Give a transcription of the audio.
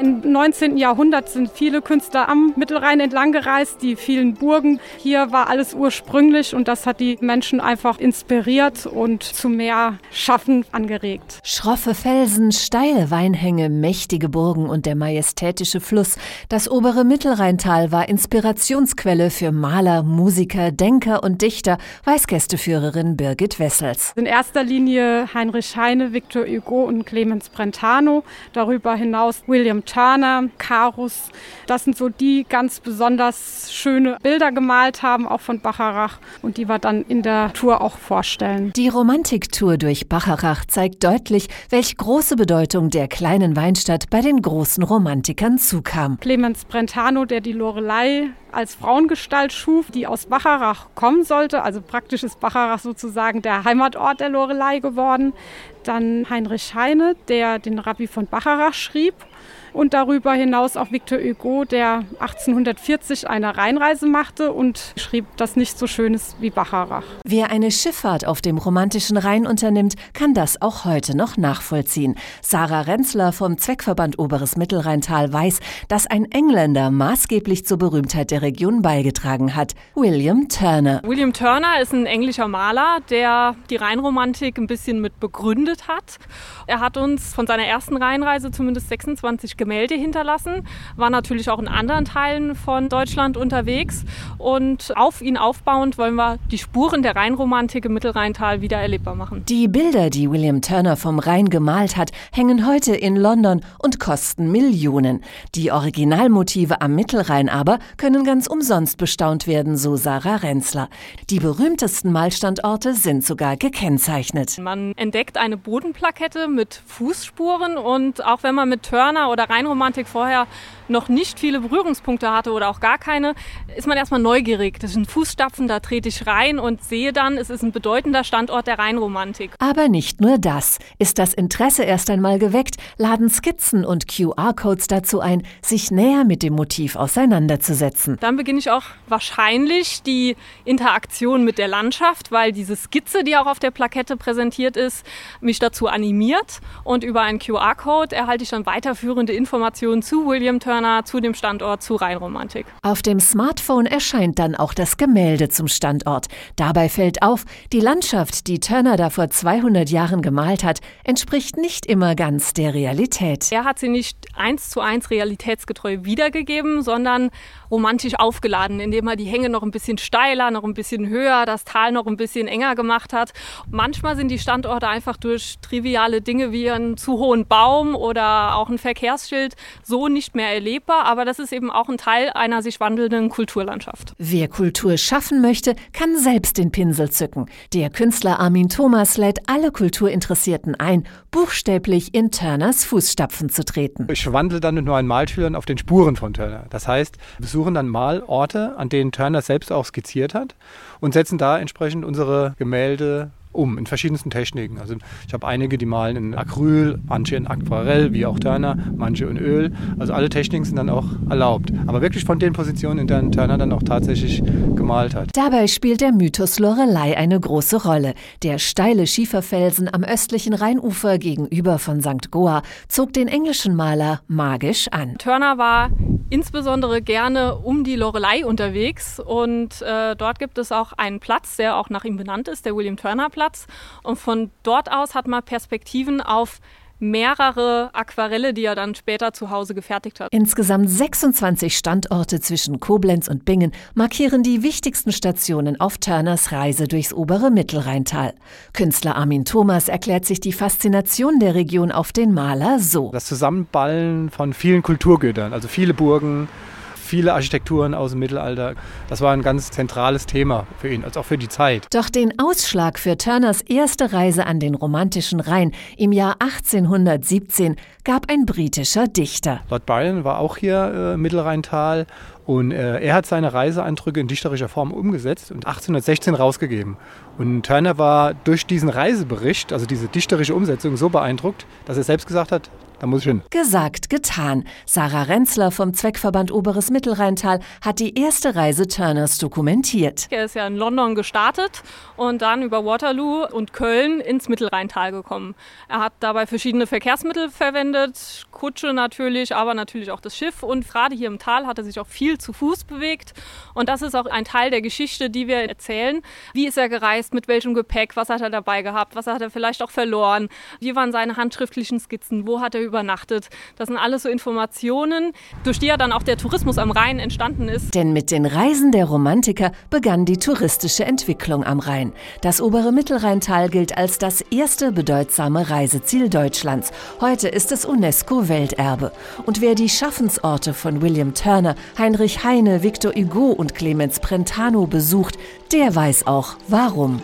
Im 19. Jahrhundert sind viele Künstler am Mittelrhein entlang gereist, die vielen Burgen. Hier war alles ursprünglich und das hat die Menschen einfach inspiriert und zu mehr Schaffen angeregt. Schroffe Felsen, steile Weinhänge, mächtige Burgen und der majestätische Fluss. Das obere Mittelrheintal war Inspirationsquelle für Maler, Musiker, Denker und Dichter, weiß Gästeführerin Birgit Wessels. In erster Linie Heinrich Heine, Victor Hugo und Clemens Brentano. Darüber hinaus William Turner, Karus. Das sind so die ganz besonders schöne Bilder gemalt haben, auch von Bacharach und die wir dann in der Tour auch vorstellen. Die Romantiktour durch Bacharach zeigt deutlich, welche große Bedeutung der kleinen Weinstadt bei den großen Romantikern zukam. Clemens Brentano, der die Lorelei als Frauengestalt schuf, die aus Bacharach kommen sollte. Also praktisch ist Bacharach sozusagen der Heimatort der Lorelei geworden. Dann Heinrich Heine, der den Rabbi von Bacharach schrieb und darüber hinaus auch Victor Hugo, der 1840 eine Rheinreise machte und schrieb, dass nicht so schön ist wie Bacharach. Wer eine Schifffahrt auf dem romantischen Rhein unternimmt, kann das auch heute noch nachvollziehen. Sarah Renzler vom Zweckverband Oberes Mittelrheintal weiß, dass ein Engländer maßgeblich zur Berühmtheit der Region beigetragen hat, William Turner. William Turner ist ein englischer Maler, der die Rheinromantik ein bisschen mit begründet hat. Er hat uns von seiner ersten Rheinreise zumindest 26 Gemälde hinterlassen, war natürlich auch in anderen Teilen von Deutschland unterwegs und auf ihn aufbauend wollen wir die Spuren der Rheinromantik im Mittelrheintal wieder erlebbar machen. Die Bilder, die William Turner vom Rhein gemalt hat, hängen heute in London und kosten Millionen. Die Originalmotive am Mittelrhein aber können ganz umsonst bestaunt werden, so Sarah Renzler. Die berühmtesten Malstandorte sind sogar gekennzeichnet. Man entdeckt eine Bodenplakette mit Fußspuren und auch wenn man mit Turner oder Rheinromantik vorher noch nicht viele Berührungspunkte hatte oder auch gar keine, ist man erstmal neugierig. Das sind Fußstapfen, da trete ich rein und sehe dann, es ist ein bedeutender Standort der Rheinromantik. Aber nicht nur das. Ist das Interesse erst einmal geweckt, laden Skizzen und QR-Codes dazu ein, sich näher mit dem Motiv auseinanderzusetzen. Dann beginne ich auch wahrscheinlich die Interaktion mit der Landschaft, weil diese Skizze, die auch auf der Plakette präsentiert ist, mich dazu animiert. Und über einen QR-Code erhalte ich dann weiterführende Informationen zu William Turner, zu dem Standort, zu Rheinromantik. Auf dem Smartphone erscheint dann auch das Gemälde zum Standort. Dabei fällt auf, die Landschaft, die Turner da vor 200 Jahren gemalt hat, entspricht nicht immer ganz der Realität. Er hat sie nicht eins zu eins realitätsgetreu wiedergegeben, sondern romantisch aufgeladen, indem er die Hänge noch ein bisschen steiler, noch ein bisschen höher, das Tal noch ein bisschen enger gemacht hat. Manchmal sind die Standorte einfach durch triviale Dinge wie einen zu hohen Baum oder auch ein Verkehrsschild so nicht mehr erlebbar, aber das ist eben auch ein Teil einer sich wandelnden Kulturlandschaft. Wer Kultur schaffen möchte, kann selbst den Pinsel zücken. Der Künstler Armin Thomas lädt alle Kulturinteressierten ein, buchstäblich in Turners Fußstapfen zu treten. Ich wandle dann mit neuen Malschülern auf den Spuren von Turner. Das heißt, wir besuchen dann Malorte, an denen Turner selbst auch skizziert hat und setzen da entsprechend unsere Gemälde um in verschiedensten Techniken. Also ich habe einige, die malen in Acryl, manche in Aquarell, wie auch Turner, manche in Öl. Also alle Techniken sind dann auch erlaubt. Aber wirklich von den Positionen, in denen Turner dann auch tatsächlich gemalt hat. Dabei spielt der Mythos Lorelei eine große Rolle. Der steile Schieferfelsen am östlichen Rheinufer gegenüber von St. Goa zog den englischen Maler magisch an. Turner war insbesondere gerne um die Lorelei unterwegs und äh, dort gibt es auch einen Platz, der auch nach ihm benannt ist, der William Turner Platz. Und von dort aus hat man Perspektiven auf mehrere Aquarelle, die er dann später zu Hause gefertigt hat. Insgesamt 26 Standorte zwischen Koblenz und Bingen markieren die wichtigsten Stationen auf Turners Reise durchs obere Mittelrheintal. Künstler Armin Thomas erklärt sich die Faszination der Region auf den Maler so. Das Zusammenballen von vielen Kulturgütern, also viele Burgen, viele Architekturen aus dem Mittelalter. Das war ein ganz zentrales Thema für ihn, als auch für die Zeit. Doch den Ausschlag für Turners erste Reise an den romantischen Rhein im Jahr 1817 gab ein britischer Dichter. Lord Byron war auch hier äh, Mittelrheintal und äh, er hat seine Reiseeindrücke in dichterischer Form umgesetzt und 1816 rausgegeben. Und Turner war durch diesen Reisebericht, also diese dichterische Umsetzung, so beeindruckt, dass er selbst gesagt hat, da muss ich hin. Gesagt, getan. Sarah Renzler vom Zweckverband Oberes Mittelrheintal hat die erste Reise Turners dokumentiert. Er ist ja in London gestartet und dann über Waterloo und Köln ins Mittelrheintal gekommen. Er hat dabei verschiedene Verkehrsmittel verwendet, Kutsche natürlich, aber natürlich auch das Schiff. Und gerade hier im Tal hat er sich auch viel zu Fuß bewegt. Und das ist auch ein Teil der Geschichte, die wir erzählen. Wie ist er gereist, mit welchem Gepäck, was hat er dabei gehabt, was hat er vielleicht auch verloren, wie waren seine handschriftlichen Skizzen, wo hat er übernachtet. Das sind alles so Informationen, durch die ja dann auch der Tourismus am Rhein entstanden ist. Denn mit den Reisen der Romantiker begann die touristische Entwicklung am Rhein. Das obere Mittelrheintal gilt als das erste bedeutsame Reiseziel Deutschlands. Heute ist es UNESCO-Welterbe. Und wer die Schaffensorte von William Turner, Heinrich Heine, Victor Hugo und Clemens Brentano besucht, der weiß auch warum.